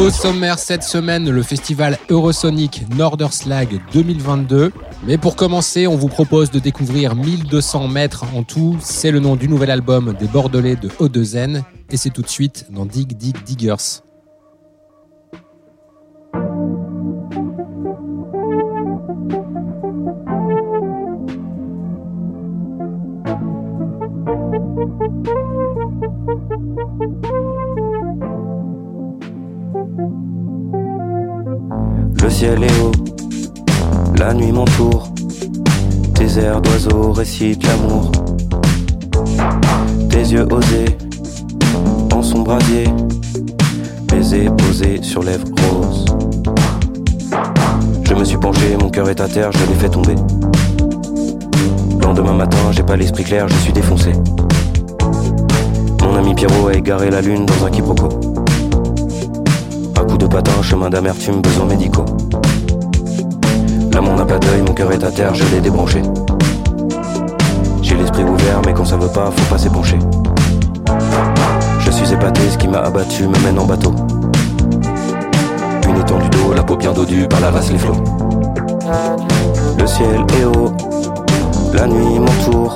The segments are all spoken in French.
Au sommaire cette semaine, le festival Eurosonic Norderslag 2022. Mais pour commencer, on vous propose de découvrir 1200 mètres en tout. C'est le nom du nouvel album des Bordelais de Haut-de-Zen. Et c'est tout de suite dans Dig Dig Diggers. Ciel est haut, la nuit m'entoure. Tes airs d'oiseaux récitent l'amour. Tes yeux osés, en son brasier. Baisers posés sur lèvres roses. Je me suis penché, mon cœur est à terre, je l'ai fait tomber. Lendemain matin, j'ai pas l'esprit clair, je suis défoncé. Mon ami Pierrot a égaré la lune dans un quiproquo. Coup de patin, chemin d'amertume, besoins médicaux. L'amour n'a pas d'œil, mon cœur est à terre, je l'ai débranché. J'ai l'esprit ouvert, mais quand ça veut pas, faut pas s'épancher. Je suis épaté, ce qui m'a abattu me mène en bateau. Une étendue d'eau, la peau bien dodue par la vasse les flots. Le ciel est haut, la nuit m'entoure.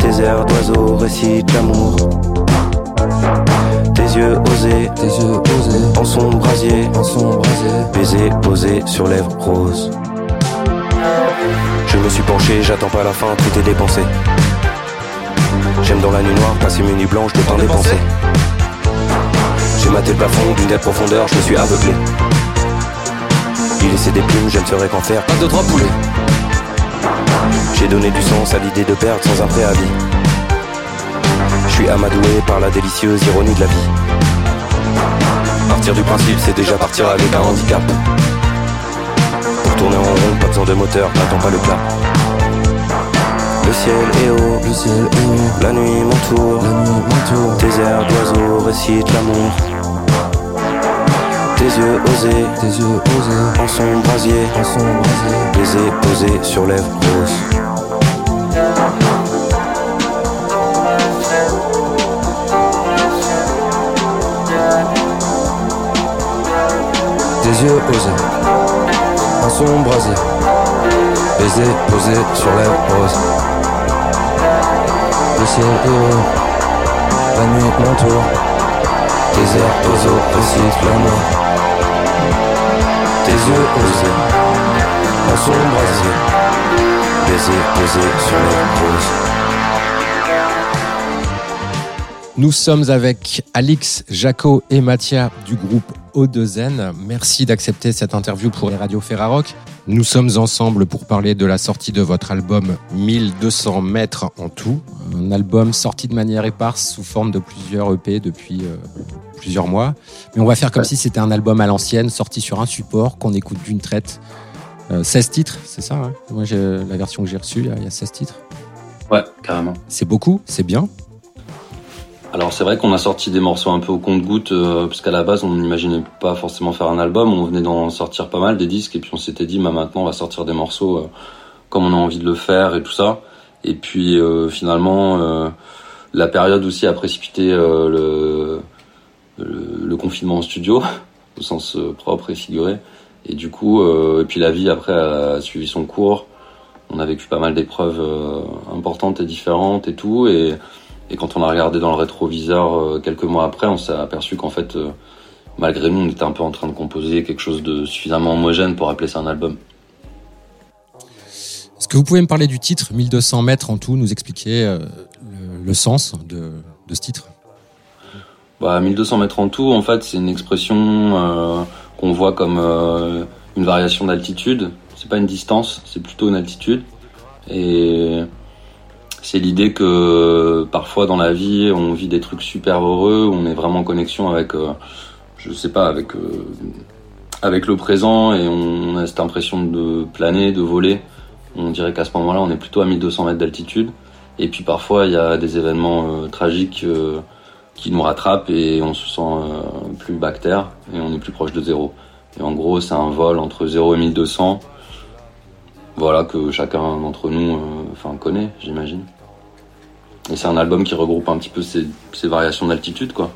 Tes airs d'oiseaux récitent l'amour. Tes yeux osés, tes yeux osés, en son brasier, en son brasier, baiser posé sur lèvres roses. Je me suis penché, j'attends pas la fin, tout est dépensé. J'aime dans la nuit noire passer mes nuits blanches, le temps dépensé. J'ai maté le plafond d'une telle profondeur, je me suis aveuglé. Il laissé des plumes, je ne saurais qu'en faire. Un, deux, trois poulets. J'ai donné du sens à l'idée de perdre sans un préavis. Je suis amadoué par la délicieuse ironie de la vie. Partir du principe, c'est déjà partir avec un handicap. Pour tourner en rond, pas besoin de moteur, n'attends pas le plat. Le ciel est haut, le ciel est haut, la nuit m'entoure, la nuit m'entoure. Tes airs d'oiseaux récitent l'amour. Tes yeux osés, tes yeux osés, en son brasier, en son brasier, baisers posés sur lèvres roses. Yeux osés, en son brasier, baisers posés sur lèvres roses. Le ciel est haut, la nuit m'entoure. Tes airs d'oiseaux récitent l'amour. Tes yeux osés, en son brasier, baisers posés sur lèvres roses. Nous sommes avec Alix, Jaco et Mathia du groupe O2N. Merci d'accepter cette interview pour les radios Ferrarock. Nous sommes ensemble pour parler de la sortie de votre album 1200 mètres en tout. Un album sorti de manière éparse sous forme de plusieurs EP depuis euh, plusieurs mois. Mais on va faire comme si c'était un album à l'ancienne, sorti sur un support qu'on écoute d'une traite. Euh, 16 titres, c'est ça hein? Moi, j'ai la version que j'ai reçue, il y a 16 titres. Ouais, carrément. C'est beaucoup, c'est bien. Alors c'est vrai qu'on a sorti des morceaux un peu au compte-goutte, euh, parce qu'à la base on n'imaginait pas forcément faire un album, on venait d'en sortir pas mal des disques, et puis on s'était dit bah maintenant on va sortir des morceaux euh, comme on a envie de le faire et tout ça. Et puis euh, finalement euh, la période aussi a précipité le, confinement en studio, au sens propre et figuré. Et du coup, et puis la vie après a suivi son cours. On a vécu pas mal d'épreuves importantes et différentes et tout, et et quand on a regardé dans le rétroviseur euh, quelques mois après, on s'est aperçu qu'en fait, euh, malgré nous, on était un peu en train de composer quelque chose de suffisamment homogène pour appeler ça un album. Est-ce que vous pouvez me parler du titre 1200 mètres en tout, nous expliquer euh, le, le, sens de, de, ce titre? Bah, 1200 mètres en tout, en fait, c'est une expression euh, qu'on voit comme euh, une variation d'altitude. C'est pas une distance, c'est plutôt une altitude. Et c'est l'idée que parfois dans la vie, on vit des trucs super heureux, on est vraiment en connexion avec, euh, je sais pas, avec avec le présent et on a cette impression de planer, de voler On dirait qu'à ce moment-là, on est plutôt à 1200 mètres d'altitude. Et puis parfois, il y a des événements tragiques qui nous rattrapent et on se sent plus bactère et on est plus proche de zéro. Et en gros, c'est un vol entre 0 et 1200 voilà, que chacun d'entre nous enfin, connaît, j'imagine. Et c'est un album qui regroupe un petit peu ces, variations d'altitude, quoi.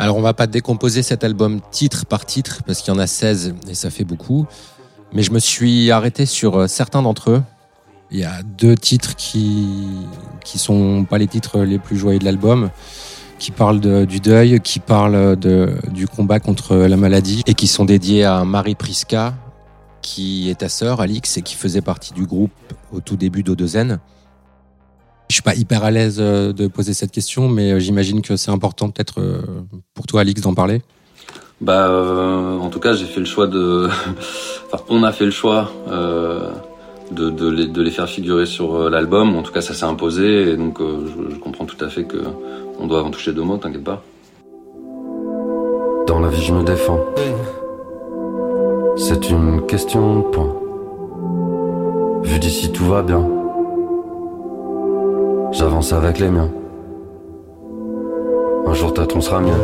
Alors on va pas décomposer cet album titre par titre parce qu'il y en a 16 et ça fait beaucoup. Mais je me suis arrêté sur euh, certains d'entre eux. Il y a deux titres qui qui sont pas les titres les plus joyeux de l'album, qui parlent du deuil, qui parlent du combat contre la maladie et qui sont dédiés à Marie Priska, qui est ta sœur Alix et qui faisait partie du groupe au tout début d'O2N. Je suis pas hyper à l'aise euh, de poser cette question, mais euh, j'imagine que c'est important peut-être euh, pour toi, Alix, d'en parler. Bah, en tout cas, j'ai fait le choix de. enfin, on a fait le choix de, de, les, de, les, faire figurer sur l'album. En tout cas, ça s'est imposé, et donc je, je, comprends tout à fait que on doit en toucher deux mots. T'inquiète pas. Dans la vie, je me défends. C'est une question de point. Vu d'ici, tout va bien. J'avance avec les miens. Un jour peut-être on sera mieux.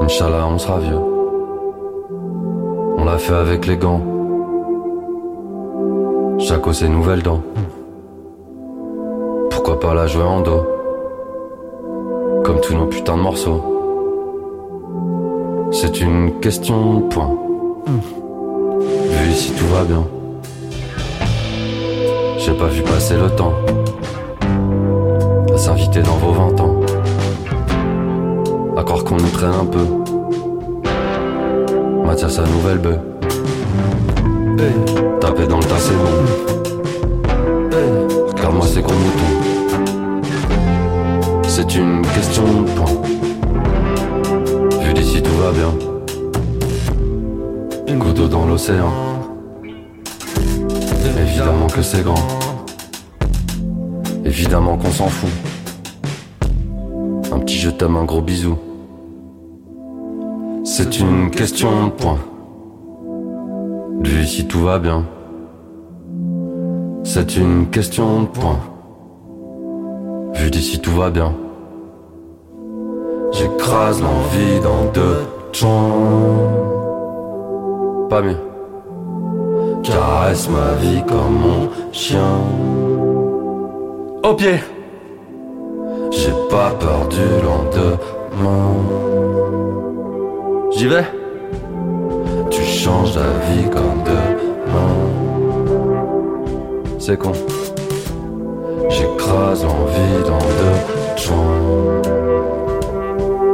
Inch'Allah, on sera vieux. On l'a fait avec les gants. Chaque ses nouvelles dents. Pourquoi pas la jouer en dos Comme tous nos putains de morceaux. C'est une question de point. Vu ici tout va bien. J'ai pas vu passer le temps à s'inviter dans vos 20 ans. À croire qu'on nous traîne un peu. Mathias sa nouvelle bœuf. Taper dans le tas c'est bon. Car moi c'est gros mouton. C'est une question de point. Vu d'ici tout va bien. Une goutte d'eau dans l'océan. Évidemment que c'est grand. Évidemment qu'on s'en fout. Un petit je t'aime, un gros bisou. C'est une question de point. Vu si tout va bien. C'est une question de point. Vu d'ici tout va bien. J'écrase l'envie dans deux joints. Pas mieux caresse ma vie comme mon chien. Au pied, j'ai pas peur du lendemain. J'y vais, tu changes la vie comme demain. C'est con, j'écrase l'envie dans deux joints.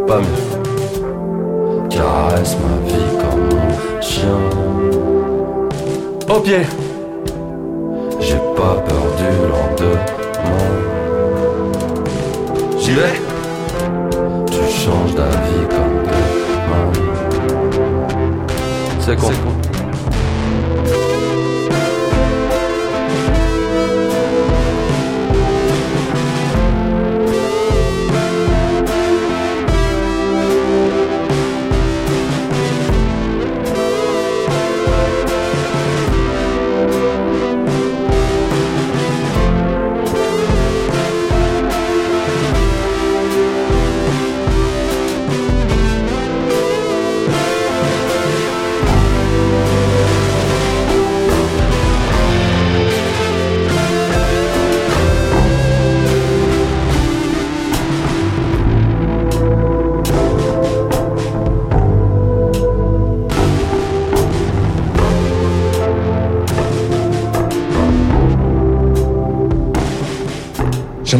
Pas mieux, caresse ma vie comme mon chien au pied. J'ai pas peur du lendemain. J'y vais. Tu changes d'avis comme demain. C'est con.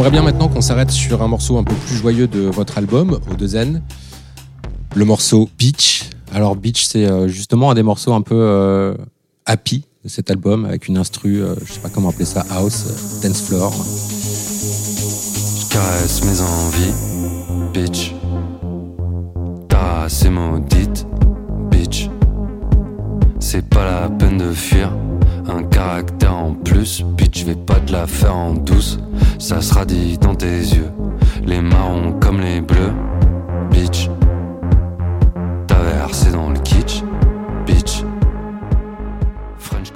J'aimerais bien maintenant qu'on s'arrête sur un morceau un peu plus joyeux de votre album, au 2 N. Le morceau Beach. Alors Beach, c'est euh, justement un des morceaux un peu euh, happy de cet album, avec une instru, euh, je sais pas comment appeler ça, house, dance floor. Je mes envies. C'est pas la peine de fuir un caractère en plus, bitch, je vais pas te la faire en douce. Ça sera dit dans tes yeux, les marrons comme les bleus, bitch. T'as versé dans le kitsch, bitch.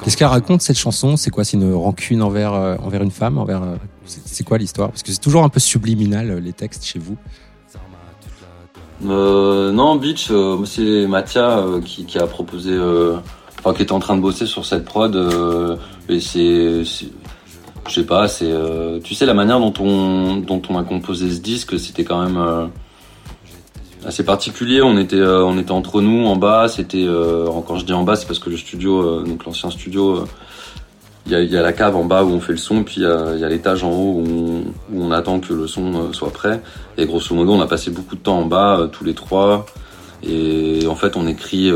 Qu'est-ce qu'elle raconte cette chanson? C'est quoi? C'est une rancune envers envers une femme Envers c'est quoi l'histoire? Parce que c'est toujours un peu subliminal les textes chez vous. non, Beach, c'est Mathia qui, qui, a proposé, enfin qui était en train de bosser sur cette prod. et c'est je sais pas, c'est, euh, tu sais, la manière dont on, dont on a composé ce disque, c'était quand même euh, assez particulier. On était, euh, on était entre nous en bas. C'était, quand je dis en bas, c'est parce que le studio, donc l'ancien studio, il y a, y, a, la cave en bas où on fait le son, puis il y a, l'étage en haut où on, attend que le son soit prêt. Et grosso modo, on a passé beaucoup de temps en bas, tous les trois. Et en fait, on écrit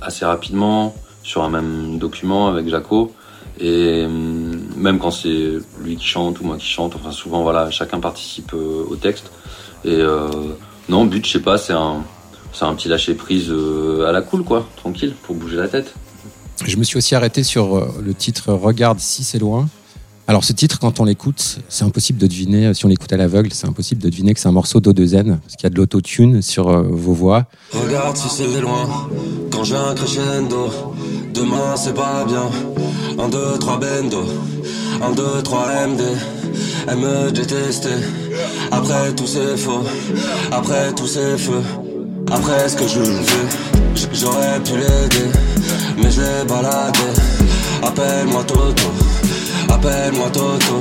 assez rapidement sur un même document avec Jaco. Et hum, même quand c'est lui qui chante ou moi qui chante, enfin souvent voilà, chacun participe euh, au texte. Et euh, non, but, je sais pas, c'est un, c'est un petit lâcher prise euh, à la cool quoi, tranquille, pour bouger la tête. Je me suis aussi arrêté sur le titre Regarde si c'est loin. Alors ce titre, quand on l'écoute, c'est impossible de deviner, si on l'écoute à l'aveugle, c'est impossible de deviner que c'est un morceau d'eau de zen, parce qu'il y a de l'autotune sur vos voix. Regarde si c'est loin, quand j'ai un crescendo, demain c'est pas bien. 1, 2, 3 bendo, 1, 2, 3 MD. Elle me détestait. Après tout c'est faux, après tout c'est feu. Après ce que je veux, j'aurais pu l'aider, mais je l'ai baladé. Appelle-moi Toto, appelle-moi Toto.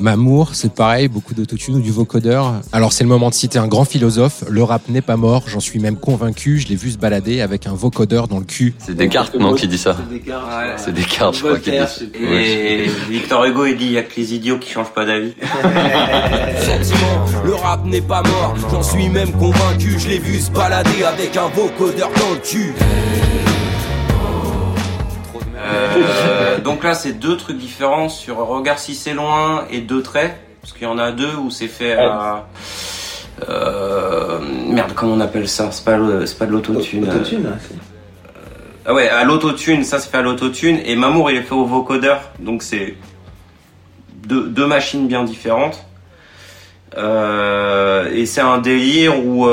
Mamour, c'est pareil, beaucoup d'autotune ou du vocodeur. Alors c'est le moment de citer un grand philosophe, le rap n'est pas mort, j'en suis même convaincu, je l'ai vu se balader avec un vocodeur dans le cul. C'est Descartes, non, qui dit ça C'est Descartes, je crois qu'il dit. Et Victor Hugo, il dit, il y a que les idiots qui changent pas d'avis. le rap n'est pas mort, j'en suis même convaincu, je l'ai vu se balader avec un vocodeur dans le cul. Euh, donc là, c'est deux trucs différents sur Regarde si c'est loin et deux traits. Parce qu'il y en a deux où c'est fait à. Euh, merde, comment on appelle ça? C'est pas, pas de l'autotune. L'autotune, Ah ouais, à l'autotune, ça c'est fait à l'autotune. Et Mamour, il est fait au vocodeur. Donc c'est deux, deux, machines bien différentes. Euh, et c'est un délire où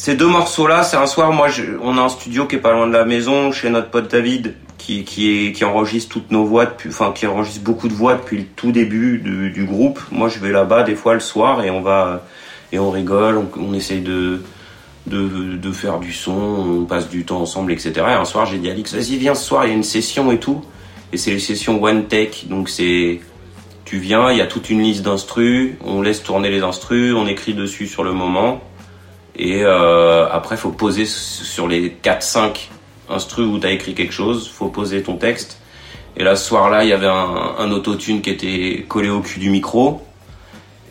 ces deux morceaux-là, c'est un soir, moi, on a un studio qui est pas loin de la maison, chez notre pote David, qui, enregistre toutes nos voix, enfin qui enregistre beaucoup de voix depuis le tout début du, groupe. Moi, je vais là-bas des fois le soir et on va et on rigole, on, essaye de faire du son, on passe du temps ensemble, etc. Et un soir, j'ai dit à Alix, vas-y, viens ce soir, il y a une session et tout. Et c'est les sessions one take, donc c'est tu viens, il y a toute une liste d'instrus, on laisse tourner les instrus, on écrit dessus sur le moment. Et euh, après, faut poser sur les 4-5 instru où tu as écrit quelque chose, faut poser ton texte. Et là, ce soir-là, il y avait un, un autotune qui était collé au cul du micro.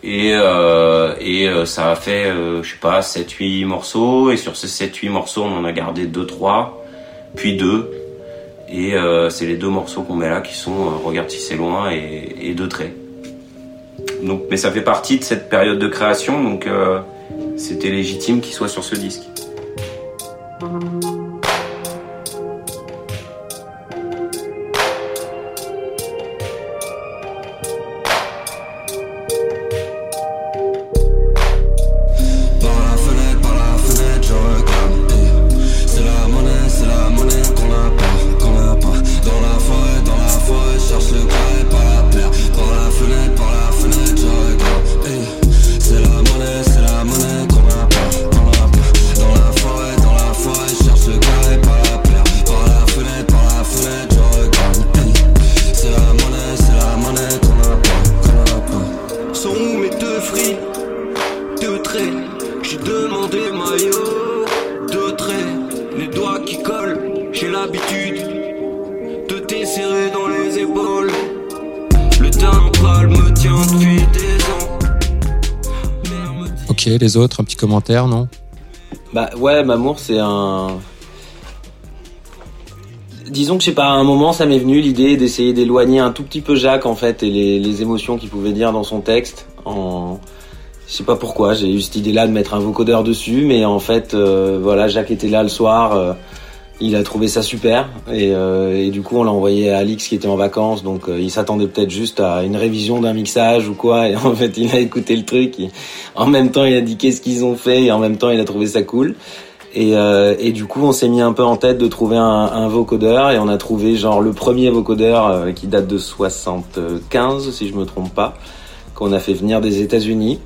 Et, euh, euh, ça a fait, euh, je sais pas, 7-8 morceaux. Et sur ces 7-8 morceaux, on en a gardé 2-3, puis 2. Et euh, c'est les deux morceaux qu'on met là qui sont euh, Regarde si c'est loin et, et deux traits. Donc, mais ça fait partie de cette période de création, donc c'était légitime qu'il soit sur ce disque. Les autres Un petit commentaire, non? Bah ouais, Mamour, c'est un. Disons que je sais pas, à un moment, ça m'est venu l'idée d'essayer d'éloigner un tout petit peu Jacques en fait et les, émotions qu'il pouvait dire dans son texte. En... Je sais pas pourquoi, j'ai eu cette idée-là de mettre un vocodeur dessus, mais en fait, euh, voilà, Jacques était là le soir. Euh, il a trouvé ça super et, euh, et du coup on l'a envoyé à Alix qui était en vacances donc euh, il s'attendait peut-être juste à une révision d'un mixage ou quoi et en fait il a écouté le truc en même temps il a dit qu'est-ce qu'ils ont fait et en même temps il a trouvé ça cool Et, euh, et du coup, on s'est mis un peu en tête de trouver un, un vocodeur et on a trouvé genre le premier vocodeur qui date de 75, si je me trompe pas, qu'on a fait venir des États-Unis.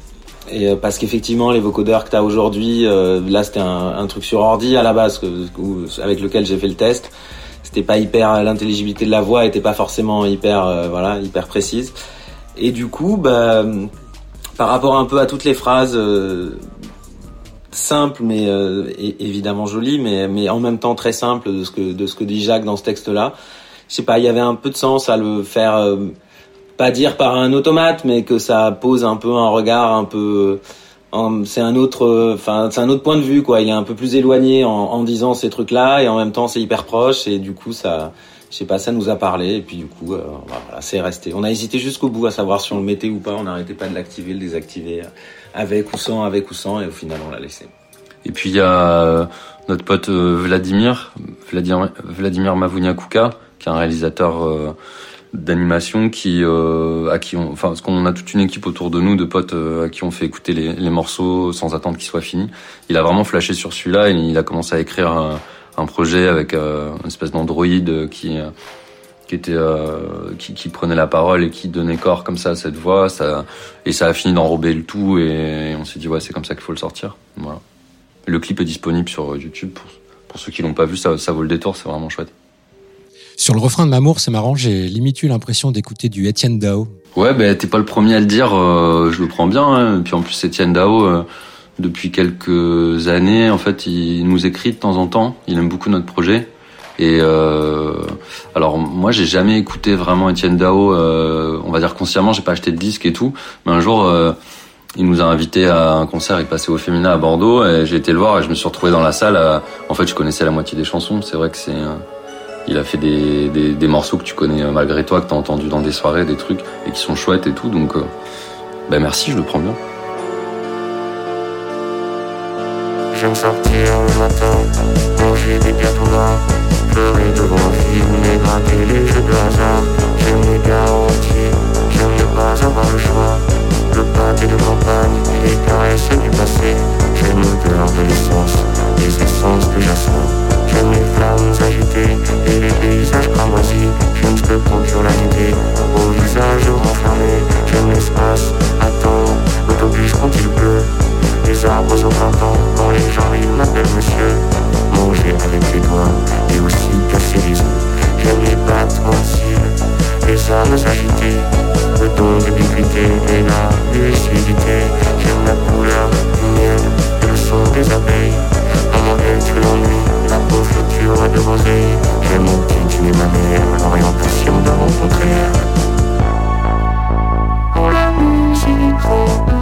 Et euh, parce qu'effectivement, les vocodeurs que tu as aujourd'hui, euh, là c'était un, un, truc sur ordi à la base que, avec lequel j'ai fait le test. C'était pas hyper, l'intelligibilité de la voix était pas forcément hyper, euh, voilà, hyper précise. Et du coup, bah, par rapport un peu à toutes les phrases simple mais euh, évidemment joli mais mais en même temps très simple de ce que de ce que dit Jacques dans ce texte là je sais pas il y avait un peu de sens à le faire euh, pas dire par un automate mais que ça pose un peu un regard un peu c'est un autre enfin c'est un autre point de vue quoi il est un peu plus éloigné en, disant ces trucs là et en même temps c'est hyper proche et du coup ça je sais pas, ça nous a parlé et puis du coup, euh, voilà, c'est resté. On a hésité jusqu'au bout à savoir si on le mettait ou pas. On n'arrêtait pas de l'activer, le désactiver, euh, avec ou sans, avec ou sans, et au final, on l'a laissé. Et puis il y a euh, notre pote Vladimir, Vladimir, Vladimir Mavuniakuka, qui est un réalisateur d'animation qui à qui on enfin parce qu'on a toute une équipe autour de nous de potes à qui on fait écouter les, les morceaux sans attendre qu'ils soient finis. Il a vraiment flashé sur celui-là et il a commencé à écrire un, un projet avec euh, une espèce d'androïde qui euh, qui était euh, qui, qui, prenait la parole et qui donnait corps comme ça à cette voix. Ça et ça a fini d'enrober le tout et, on s'est dit ouais c'est comme ça qu'il faut le sortir. Voilà. Le clip est disponible sur YouTube pour, pour ceux qui l'ont pas vu ça, ça vaut le détour c'est vraiment chouette sur le refrain de Mamour c'est marrant j'ai limite eu l'impression d'écouter du Etienne Dao ouais ben t'es pas le premier à le dire euh, je le prends bien hein. et puis en plus Etienne Dao euh, depuis quelques années. En fait, il nous écrit de temps en temps. Il aime beaucoup notre projet. Et euh, alors moi, j'ai jamais écouté vraiment Étienne Dao. Euh, on va dire consciemment, j'ai pas acheté de disque et tout. Mais un jour, euh, il nous a invités à un concert. Il passait au Féminin à Bordeaux. Et j'ai été le voir et je me suis retrouvé dans la salle. en fait, je connaissais la moitié des chansons. C'est vrai que c'est il a fait des, des, des, morceaux que tu connais malgré toi, que t'as entendu dans des soirées, des trucs, et qui sont chouettes et tout. Donc, euh, ben merci, je le prends bien. J'aime sortir le matin, manger des gâteaux là, pleurer devant un film et gratter les jeux de hasard. J'aime les garanties, j'aime ne pas avoir le choix. Le pâté de campagne et les caresses du passé. J'aime l'odeur de l'essence, les essences de jasmin. J'aime les flammes agitées et les paysages cramoisis. J'aime ce que procure la nuit au visage renfermé. J'aime l'espace, attendre, l'autobus quand il pleut les arbres au printemps Quand les gens ils m'appellent monsieur Manger avec les doigts et aussi casser les J'aime les battements de cils, les âmes agitées Le don d'ubiquité et la lucidité J'aime la couleur du miel et le son des abeilles elle tu l'ennui, la peau future de rosée J'aime mon petit, es ma mère, l'orientation de rencontrer. Pour la musique,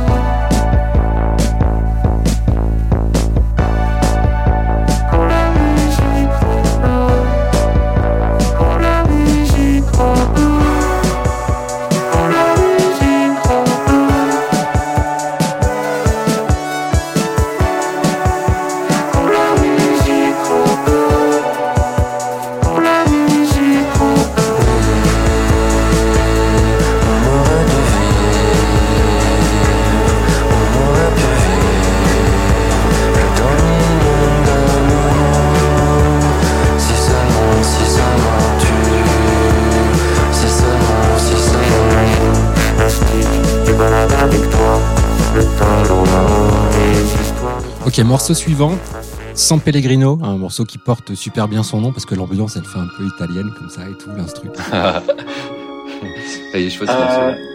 Ok, morceau suivant, San Pellegrino, un morceau qui porte super bien son nom parce que l'ambiance elle fait un peu italienne comme ça et tout, l'instru. Est ce morceau.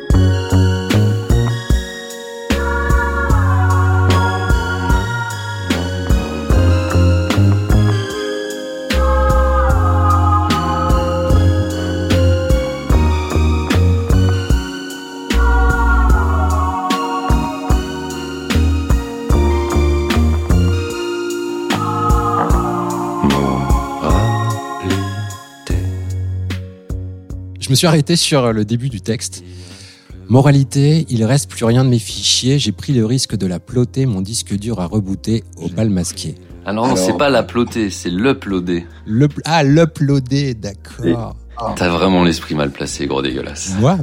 Je me suis arrêté sur le début du texte. Moralité, il reste plus rien de mes fichiers. J'ai pris le risque de la ploter, mon disque dur à rebooter au bal masqué. Ah non, c'est pas la ploter, c'est l'uploader. Le, ah, l'uploader, d'accord. T'as vraiment l'esprit mal placé, gros dégueulasse. Moi?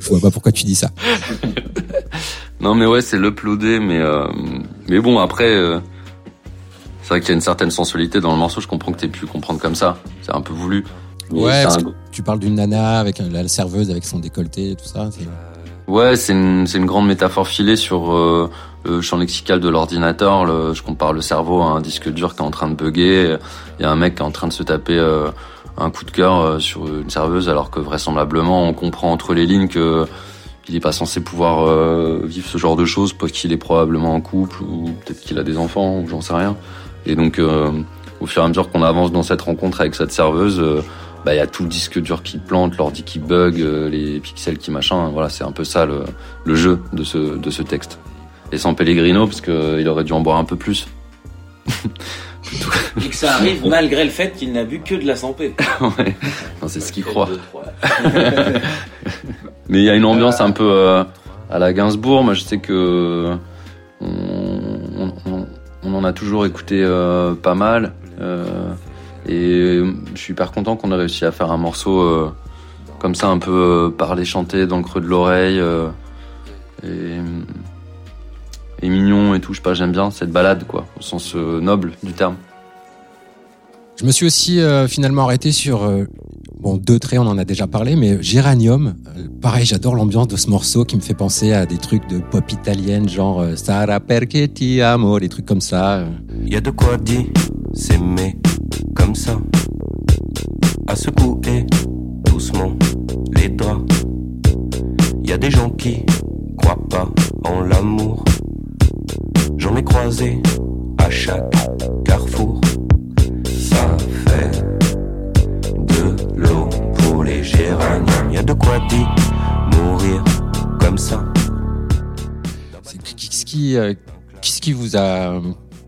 Je vois pas pourquoi tu dis ça. non mais ouais, c'est l'uploader, mais euh, Mais bon, après, euh, c'est vrai qu'il y a une certaine sensualité dans le morceau. Je comprends que t'aies pu comprendre comme ça. C'est un peu voulu. Ouais, parce un- que tu parles d'une nana avec la serveuse avec son décolleté et tout ça. c'est- Ouais, c'est une, c'est une grande métaphore filée sur euh, le champ lexical de l'ordinateur. Le- Je compare le cerveau à un disque dur qui est en train de bugger. Il y a un mec qui est en train de se taper euh, un coup de cœur euh, sur une serveuse, alors que vraisemblablement on comprend entre les lignes que il est pas censé pouvoir euh, vivre ce genre de choses, parce qu'il est probablement en couple ou peut-être qu'il a des enfants ou j'en sais rien. Et donc, euh, au fur et à mesure qu'on avance dans cette rencontre avec cette serveuse. Euh, bah il y a tout le disque dur qui plante, l'ordi qui bug, euh, les pixels qui machin. Voilà, c'est un peu ça le, le jeu de ce de ce texte. Et sans Pellegrino parce que il aurait dû en boire un peu plus. Et que ça arrive malgré le fait qu'il n'a bu que de la santé. ouais, c'est ce qu'il croit. Mais il y a une ambiance un peu euh, à la Gainsbourg. Moi, je sais que on, on- on- on en a toujours écouté euh, pas mal. euh, et je suis hyper content qu'on ait réussi à faire un morceau euh, comme ça, un peu euh, parler, chanter dans le creux de l'oreille. euh, et, et mignon et tout. Je sais pas, j'aime bien cette balade, quoi, au sens euh, noble du terme. Je me suis aussi euh, finalement arrêté sur euh, bon deux traits, on en a déjà parlé, mais Géranium. euh, pareil, j'adore l'ambiance de ce morceau qui me fait penser à des trucs de pop italienne, genre euh, Sara perché ti amo, des trucs comme ça. euh. Y a de quoi dire, s'aimer comme ça. À secouer doucement les draps. Y a des gens qui croient pas en l'amour. J'en ai croisé à chaque carrefour. Ça fait de l'eau pour les géraniums. Y a de quoi dire, mourir comme ça. Qu'est-ce qui, euh, qui vous a euh,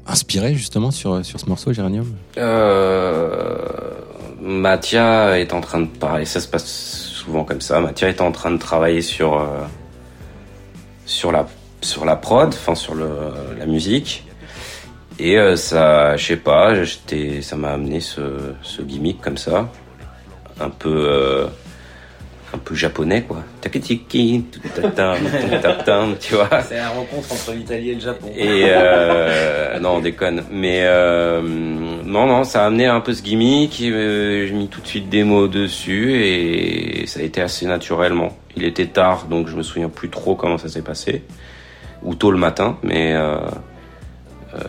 inspiré justement sur ce morceau Géranium Euh, Mathia est en train de parler, ça se passe souvent comme ça. Mathia est en train de travailler sur euh, sur la sur la prod, enfin sur la musique. Et euh, ça, je sais pas, ça m'a amené ce, ce gimmick comme ça, un peu un peu japonais quoi. Tutatam, tu vois. C'est la rencontre entre l'Italie et le Japon. Et euh, non, on déconne. Mais euh, non, non, ça a amené un peu ce gimmick. euh, J'ai mis tout de suite des mots dessus et ça a été assez naturellement. Il était tard, donc je me souviens plus trop comment ça s'est passé, ou tôt le matin. Mais euh, euh,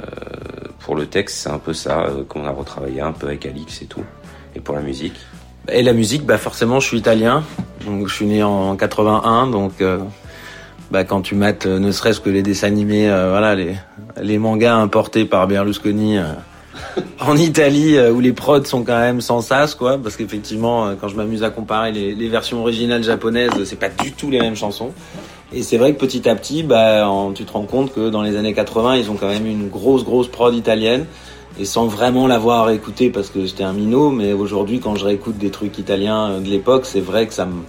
pour le texte, c'est un peu ça euh, qu'on a retravaillé un peu avec Alix et tout. Et pour la musique. Et la musique, bah forcément, je suis italien, donc je suis né en 81, donc euh, bah quand tu mates, euh, ne serait-ce que les dessins animés, euh, voilà, les mangas importés par Berlusconi en Italie, où les prods sont quand même sans sas, quoi, parce qu'effectivement, quand je m'amuse à comparer les, versions originales japonaises, c'est pas du tout les mêmes chansons. Et c'est vrai que petit à petit, bah, tu te rends compte que dans les années 80, ils ont quand même une grosse, grosse prod italienne. Et sans vraiment l'avoir écouté parce que j'étais un minot, mais aujourd'hui, quand je réécoute des trucs italiens euh, de l'époque, c'est vrai que ça me,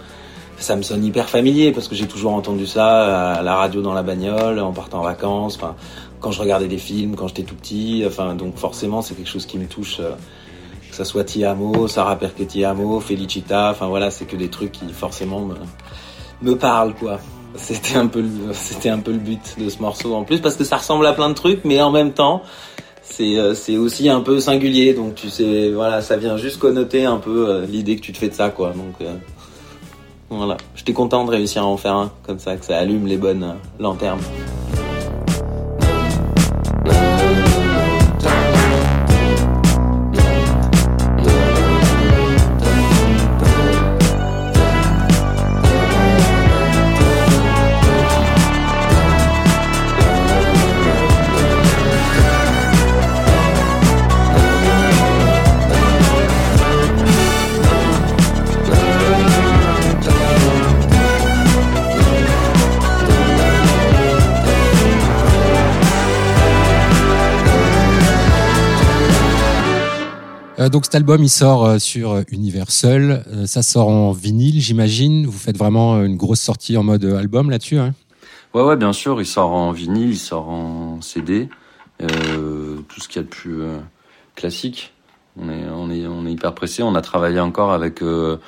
ça me sonne hyper familier parce que j'ai toujours entendu ça à la radio dans la bagnole, en partant en vacances, enfin, quand je regardais des films, quand j'étais tout petit, enfin, donc forcément, c'est quelque chose qui me touche, euh, que ça soit Ti Amo, Sarah Perché Ti Amo, Felicita, enfin voilà, c'est que des trucs qui forcément me, me parlent, quoi. C'était un peu c'était un peu le but de ce morceau en plus parce que ça ressemble à plein de trucs, mais en même temps, c'est euh, c'est aussi un peu singulier donc tu sais voilà ça vient juste connoter un peu euh, l'idée que tu te fais de ça quoi. Donc euh, voilà. J'étais content de réussir à en faire un comme ça que ça allume les bonnes lanternes donc cet album il sort euh, sur euh, Universal, Euh, ça sort en vinyle j'imagine. Vous faites vraiment euh, une grosse sortie en mode euh, album là-dessus. Hein? Ouais, ouais, bien sûr. Il sort en vinyle, il sort en CD, euh, tout ce qu'il y a de plus euh, classique. On est, on est, on est hyper pressé. On a travaillé encore avec euh,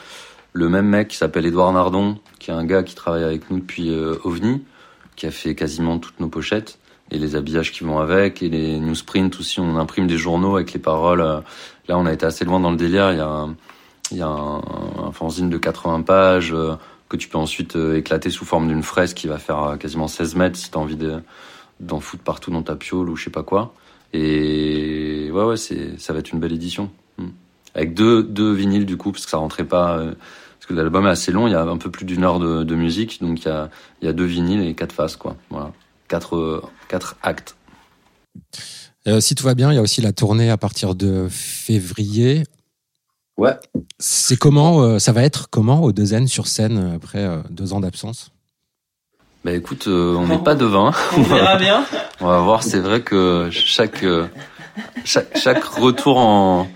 le même mec qui s'appelle Édouard Nardon, qui est un gars qui travaille avec nous depuis euh, OVNI, qui a fait quasiment toutes nos pochettes. et les habillages qui vont avec et les newsprint aussi. On imprime des journaux avec les paroles. Là, on a été assez loin dans le délire. Il y a un, il y a un, un fanzine de 80 pages euh, que tu peux ensuite euh, éclater sous forme d'une fresque qui va faire euh, quasiment 16 mètres si t'as envie de d'en foutre partout dans ta piole ou je sais pas quoi. Et ouais, ouais, ça va être une belle édition. Mm. Avec deux, deux vinyles du coup, parce que ça rentrait pas. euh, parce que l'album est assez long, il y a un peu plus d'une heure de, de musique, donc il y a, il y a deux vinyles et quatre faces, quoi. Voilà. Quatre, euh, quatre actes. Euh, si tout va bien, il y a aussi la tournée à partir de février. Ouais. C'est comment euh, Ça va être comment au Deuxième sur scène euh, après euh, deux ans d'absence? Bah écoute, euh, on n'est pas devin. On verra bien. On va voir, c'est vrai que chaque, euh, chaque, chaque retour en,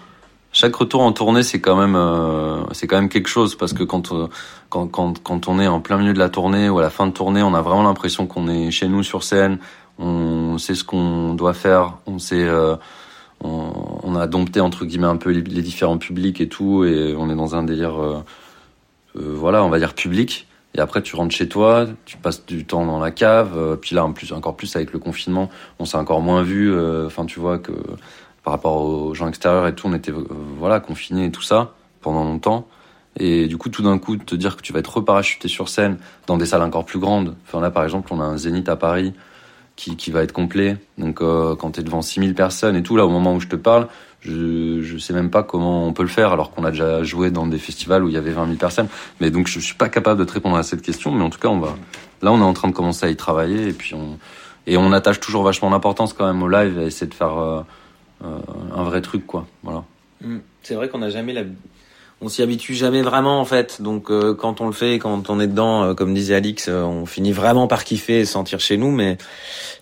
chaque retour en tournée, c'est quand même, euh, c'est quand même quelque chose parce que quand, euh, quand, quand, quand on est en plein milieu de la tournée ou à la fin de tournée, on a vraiment l'impression qu'on est chez nous sur scène, on sait ce qu'on doit faire, on sait, euh, on, a dompté entre guillemets un peu les, différents publics et tout, et on est dans un délire, euh, euh, voilà, on va dire public. Et après, tu rentres chez toi, tu passes du temps dans la cave. puis là, en plus, encore plus avec le confinement, on s'est encore moins vu. Enfin, tu vois que par rapport aux gens extérieurs et tout, on était voilà confinés et tout ça pendant longtemps. Et du coup, tout d'un coup, te dire que tu vas être reparachuté sur scène dans des salles encore plus grandes. Enfin là, par exemple, on a un Zénith à Paris qui, va être complet. Donc, euh, quand t'es devant 6000 personnes et tout, là, au moment où je te parle, je, je sais même pas comment on peut le faire alors qu'on a déjà joué dans des festivals où il y avait 20 000 personnes. Mais donc, je suis pas capable de te répondre à cette question. Mais en tout cas, on va, là, on est en train de commencer à y travailler et puis on, et on attache toujours vachement d'importance quand même au live et essayer de faire euh, euh, un vrai truc, quoi. Voilà. Mm. C'est vrai qu'on n'a jamais la... On s'y habitue jamais vraiment en fait. Donc euh, quand on le fait, quand on est dedans, euh, comme disait Alix, euh, on finit vraiment par kiffer et se sentir chez nous. Mais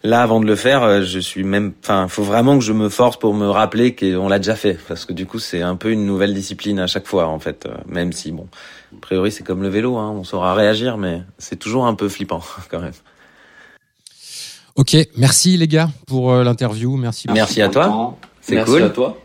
là, avant de le faire, euh, je suis même. Enfin, faut vraiment que je me force pour me rappeler qu'on l'a déjà fait, parce que du coup, c'est un peu une nouvelle discipline à chaque fois en fait. euh, Même si bon, a priori, c'est comme le vélo, hein, on saura réagir, mais c'est toujours un peu flippant quand même. Ok, merci les gars pour euh, l'interview. Merci. Merci à toi. C'est Merci cool. à toi.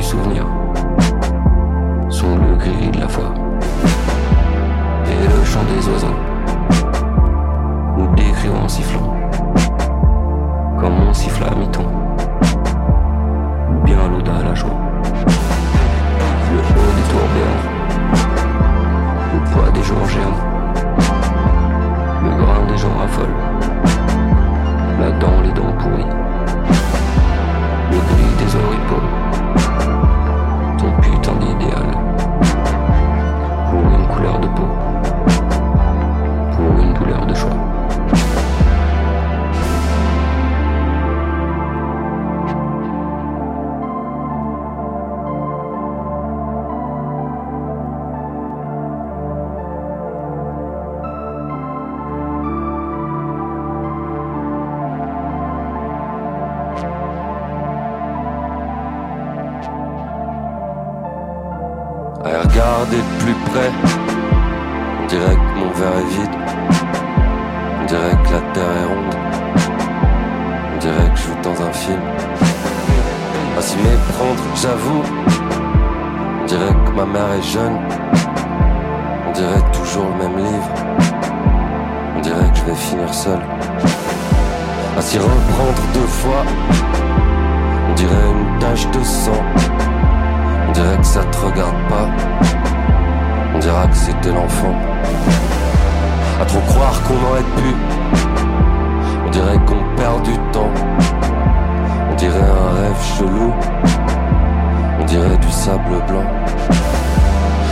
Du souvenir. Sont le gris de la foi. Et le chant des oiseaux. Nous décrivons en sifflant, comme on siffle à mi-ton, ou bien l'auda à la joie. Le haut des tours le poids des jours géants, le grain des gens raffolent, la dent, les dents pourries,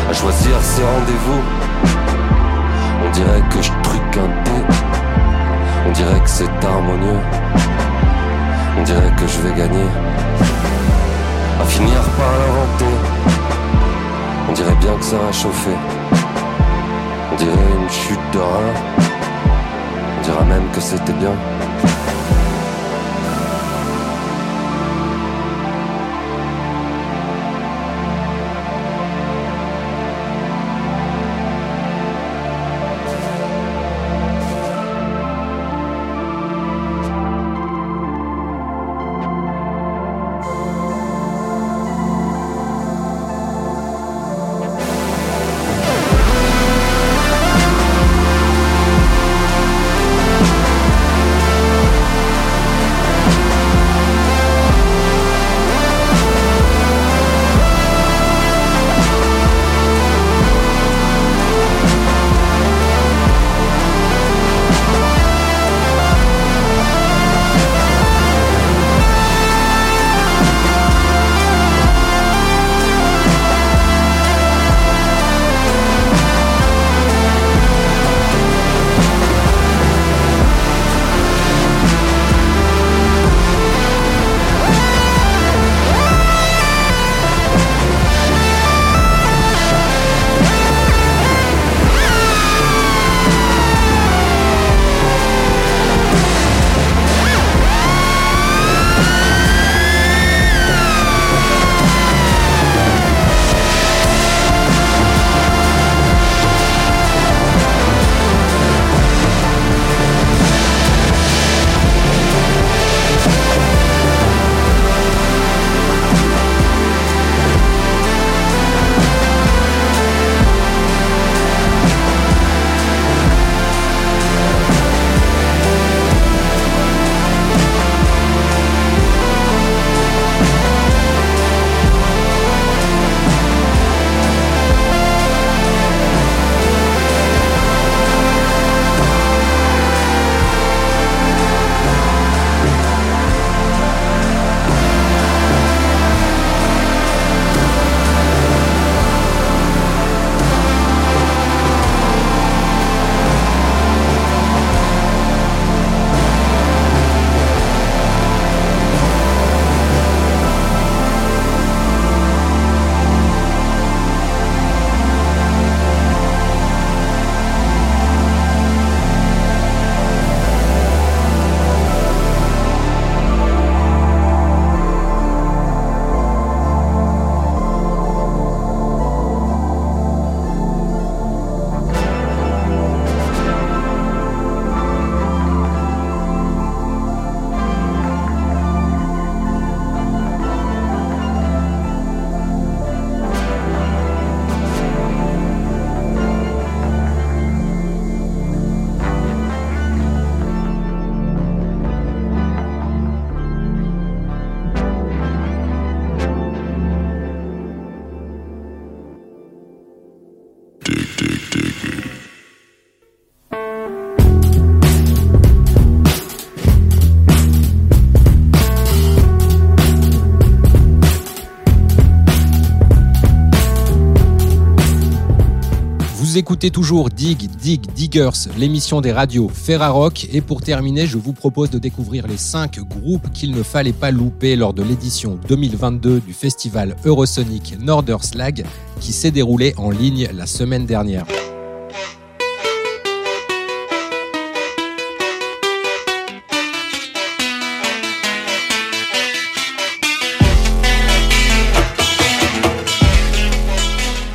À choisir ses rendez-vous. On dirait que je truque un thé. On dirait que c'est harmonieux. On dirait que je vais gagner. À finir par l'inventer. On dirait bien que ça va chauffer. On dirait une chute de rein. On dira même que c'était bien. Écoutez toujours Dig, Dig, Diggers, l'émission des radios Ferrarock. Et pour terminer, je vous propose de découvrir les 5 groupes qu'il ne fallait pas louper lors de l'édition 2022 du festival Eurosonic Norderslag qui s'est déroulé en ligne la semaine dernière.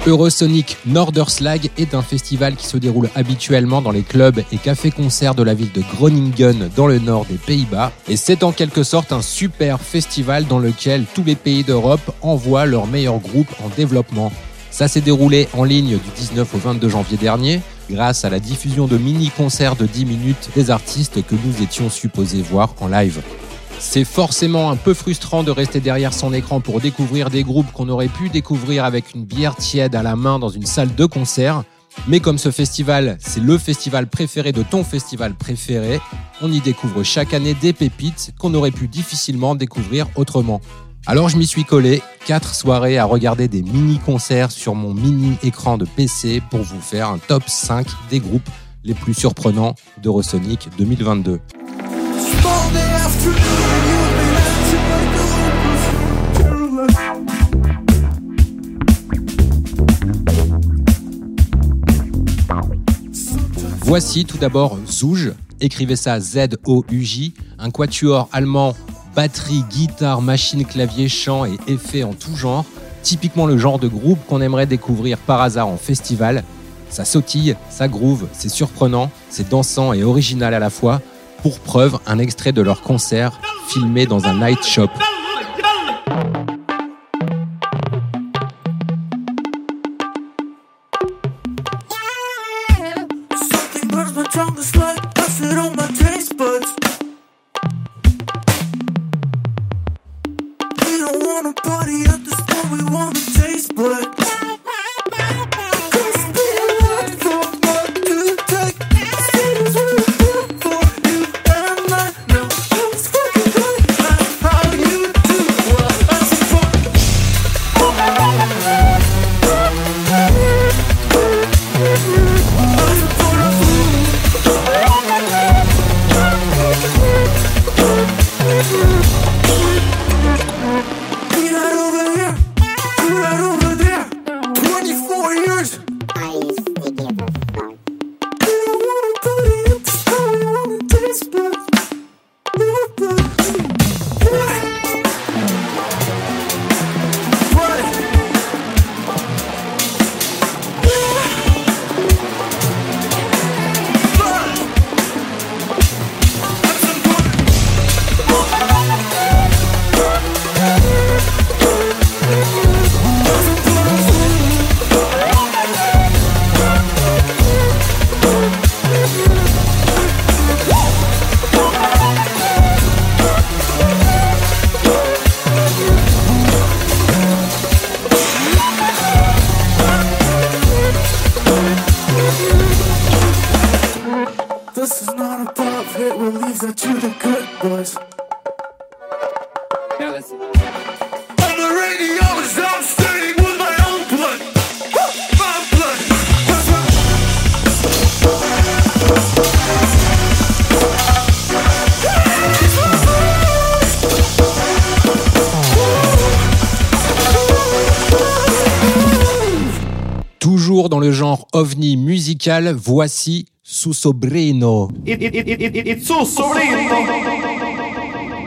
Eurosonic Norderslag est un festival qui se déroule habituellement dans les clubs et cafés-concerts de la ville de Groningen dans le nord des Pays-Bas. Et c'est en quelque sorte un super festival dans lequel tous les pays d'Europe envoient leurs meilleurs groupes en développement. Ça s'est déroulé en ligne du 19 au 22 janvier dernier. grâce à la diffusion de mini-concerts de 10 minutes des artistes que nous étions supposés voir en live. C'est forcément un peu frustrant de rester derrière son écran pour découvrir des groupes qu'on aurait pu découvrir avec une bière tiède à la main dans une salle de concert. Mais comme ce festival, c'est le festival préféré de ton festival préféré, on y découvre chaque année des pépites qu'on aurait pu difficilement découvrir autrement. Alors je m'y suis collé, quatre soirées à regarder des mini-concerts sur mon mini écran de PC pour vous faire un top 5 des groupes les plus surprenants d'Eurosonic 2022. Voici tout d'abord Zouj, écrivez ça Z-O-U-J, un quatuor allemand, batterie, guitare, machine, clavier, chant et effets en tout genre, typiquement le genre de groupe qu'on aimerait découvrir par hasard en festival. Ça sautille, ça groove, c'est surprenant, c'est dansant et original à la fois. Pour preuve, un extrait de leur concert filmé dans un night shop. Voici Susobrino.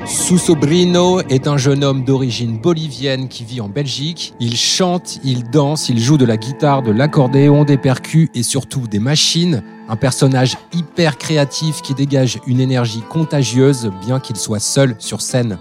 Susobrino est un jeune homme d'origine bolivienne qui vit en Belgique. Il chante, il danse, il joue de la guitare, de l'accordéon, des percus et surtout des machines. Un personnage hyper créatif qui dégage une énergie contagieuse bien qu'il soit seul sur scène.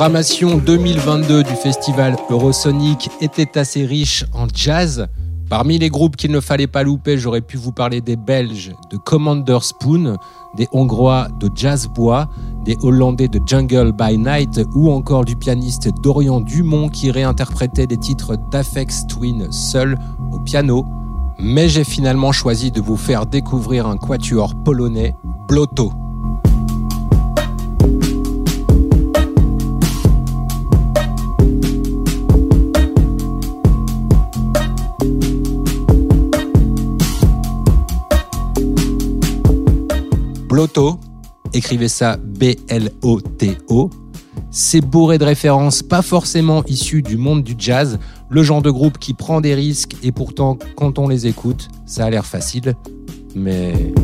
Programmation 2022 du festival Eurosonic était assez riche en jazz. Parmi les groupes qu'il ne fallait pas louper, j'aurais pu vous parler des Belges de Commander Spoon, des Hongrois de Jazz Bois, des Hollandais de Jungle by Night ou encore du pianiste Dorian Dumont qui réinterprétait des titres d'Afex Twin seul au piano. Mais j'ai finalement choisi de vous faire découvrir un quatuor polonais, Blotto. Blotto, écrivez ça B-L-O-T-O. C'est bourré de références pas forcément issues du monde du jazz, le genre de groupe qui prend des risques et pourtant quand on les écoute, ça a l'air facile, mais...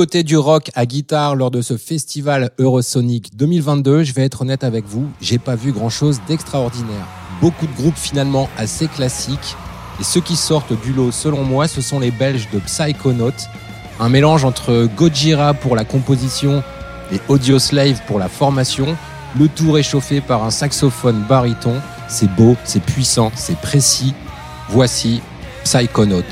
côté du rock à guitare lors de ce festival Eurosonic 2022, je vais être honnête avec vous, j'ai pas vu grand chose d'extraordinaire. Beaucoup de groupes finalement assez classiques. Et ceux qui sortent du lot, selon moi, ce sont les Belges de Psychonaut. Un mélange entre Gojira pour la composition et Audioslave pour la formation. Le tout réchauffé par un saxophone baryton. C'est beau, c'est puissant, c'est précis. Voici Psychonaut.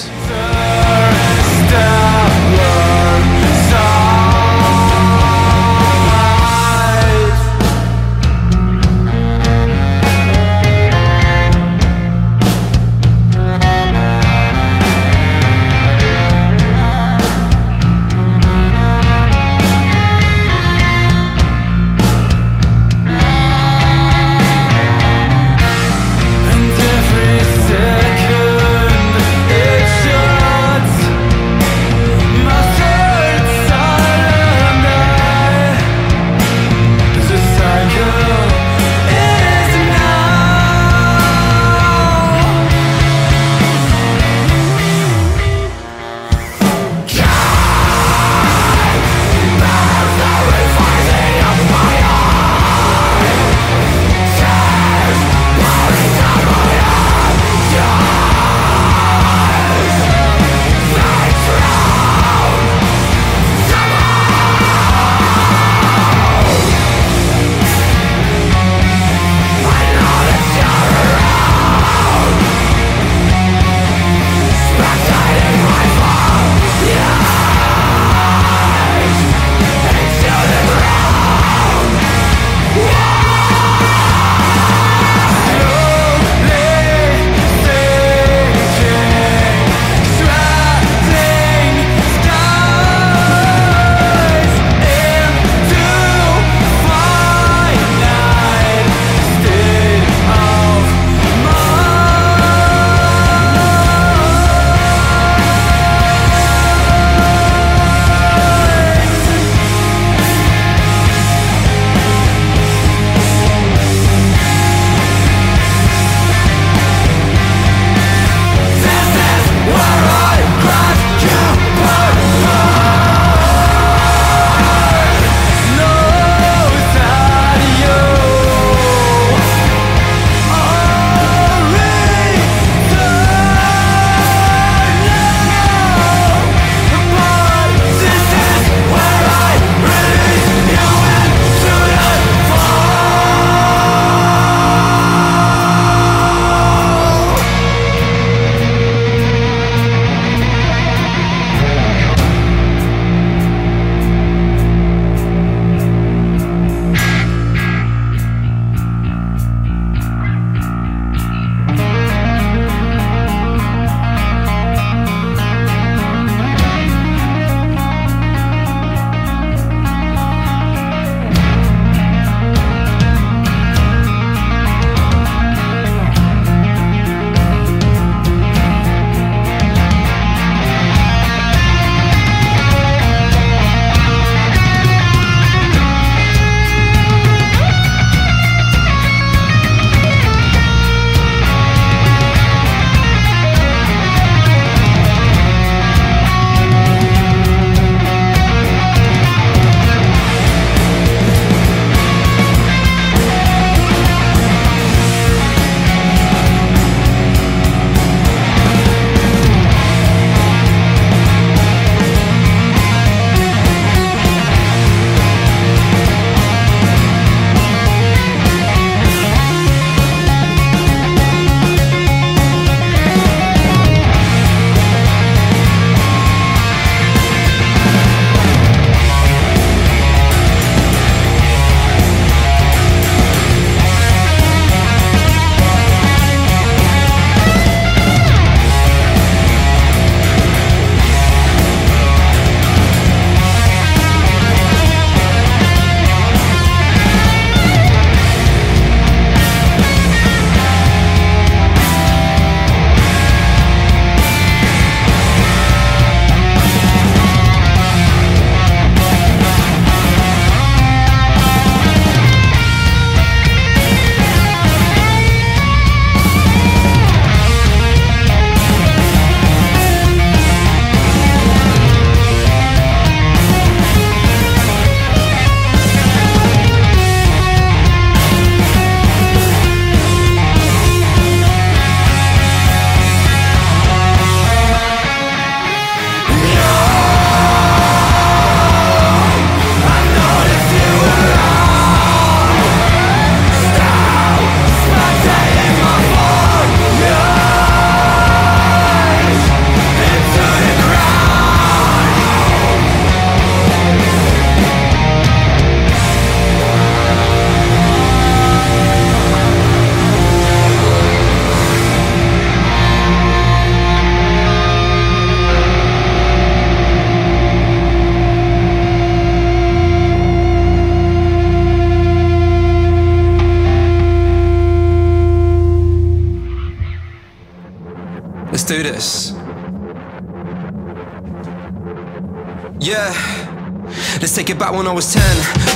When I was 10.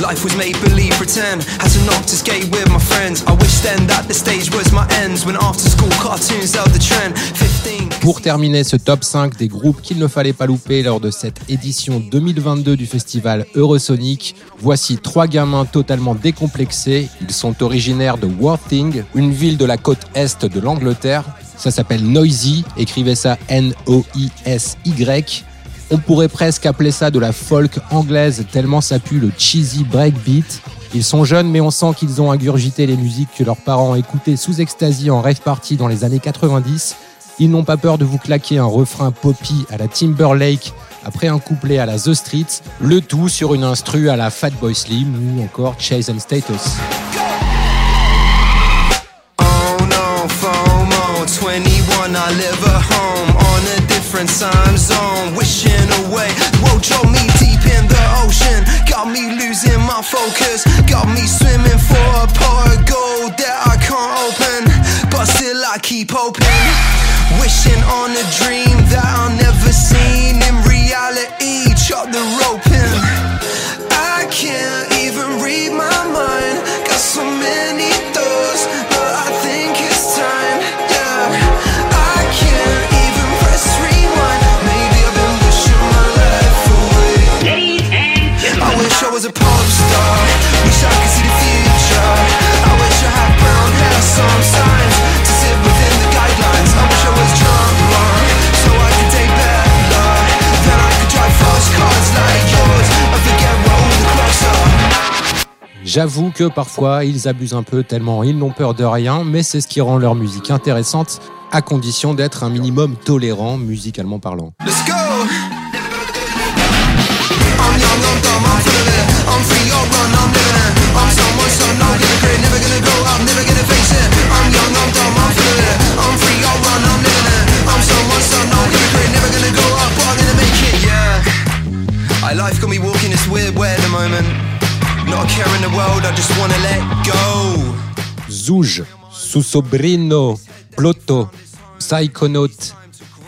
Life was make believe, pretend. Had to knock to skate with my friends. I wish then that the stage was my ends. When after school cartoons held the trend. 15. Pour terminer ce top 5 des groupes qu'il ne fallait pas louper lors de cette édition 2022 du festival Eurosonic, voici trois gamins totalement décomplexés. Ils sont originaires de Worthing, une ville de la côte est de l'Angleterre. Ça s'appelle Noisy, écrivez ça N-O-I-S-Y. On pourrait presque appeler ça de la folk anglaise tellement ça pue le cheesy breakbeat. Ils sont jeunes mais on sent qu'ils ont ingurgité les musiques que leurs parents écoutaient sous ecstasy en rave party dans les années 90. Ils n'ont pas peur de vous claquer un refrain poppy à la Timberlake après un couplet à la The Streets, le tout sur une instru à la Fatboy Slim ou encore Chase and Status. No, FOMO 21, I live at home on focus. Got me swimming for a pot of gold that I can't open. But still, I keep hoping. J'avoue que parfois ils abusent un peu tellement ils n'ont peur de rien, mais c'est ce qui rend leur musique intéressante, à condition d'être un minimum tolérant musicalement parlant. Let's go. Life got me walking this weird way at the moment. Not a Susobrino, Ploto, Psychonaut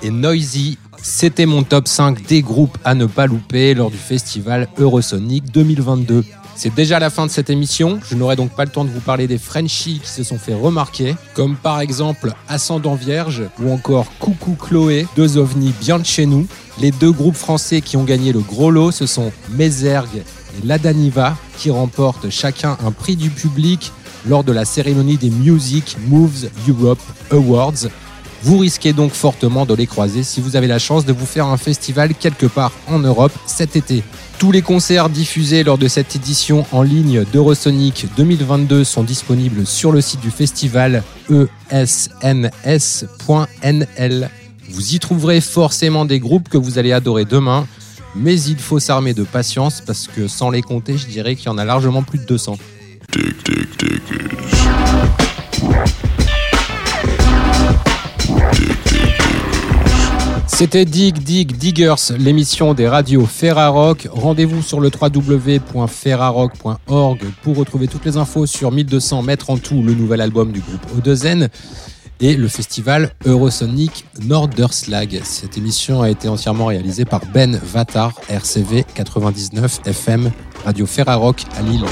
et Noisy, c'était mon top 5 des groupes à ne pas louper lors du festival Eurosonic 2022. C'est déjà la fin de cette émission, je n'aurai donc pas le temps de vous parler des Frenchies qui se sont fait remarquer, comme par exemple Ascendant Vierge ou encore Coucou Chloé, deux ovnis bien de chez nous. Les deux groupes français qui ont gagné le gros lot, ce sont Mézergue et Ladaniva, qui remportent chacun un prix du public lors de la cérémonie des Music Moves Europe Awards. Vous risquez donc fortement de les croiser si vous avez la chance de vous faire un festival quelque part en Europe cet été. Tous les concerts diffusés lors de cette édition en ligne d'Eurosonic 2022 sont disponibles sur le site du festival esns.nl. Vous y trouverez forcément des groupes que vous allez adorer demain, mais il faut s'armer de patience parce que sans les compter, je dirais qu'il y en a largement plus de 200. C'était Dig Dig Diggers, l'émission des radios Ferrarock. Rendez-vous sur le www.ferrarock.org pour retrouver toutes les infos sur 1200 mètres en tout, le nouvel album du groupe Odezen et le festival Eurosonic Norderslag. Cette émission a été entièrement réalisée par Ben Vatar, RCV 99 FM, Radio Ferrarock à Lille.